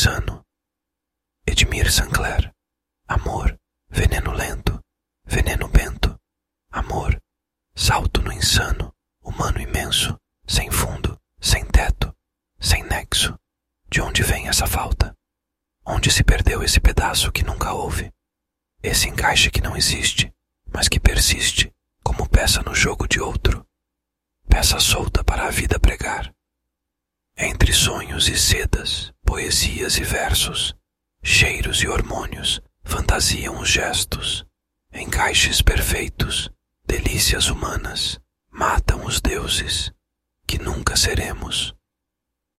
insano. Edmir Sancler. Amor, veneno lento, veneno bento. Amor, salto no insano, humano imenso, sem fundo, sem teto, sem nexo. De onde vem essa falta? Onde se perdeu esse pedaço que nunca houve? Esse encaixe que não existe, mas que persiste, como peça no jogo de outro. Peça solta para a vida pregar. Entre sonhos e sedas, poesias e versos, cheiros e hormônios, fantasiam os gestos, encaixes perfeitos, delícias humanas, matam os deuses, que nunca seremos.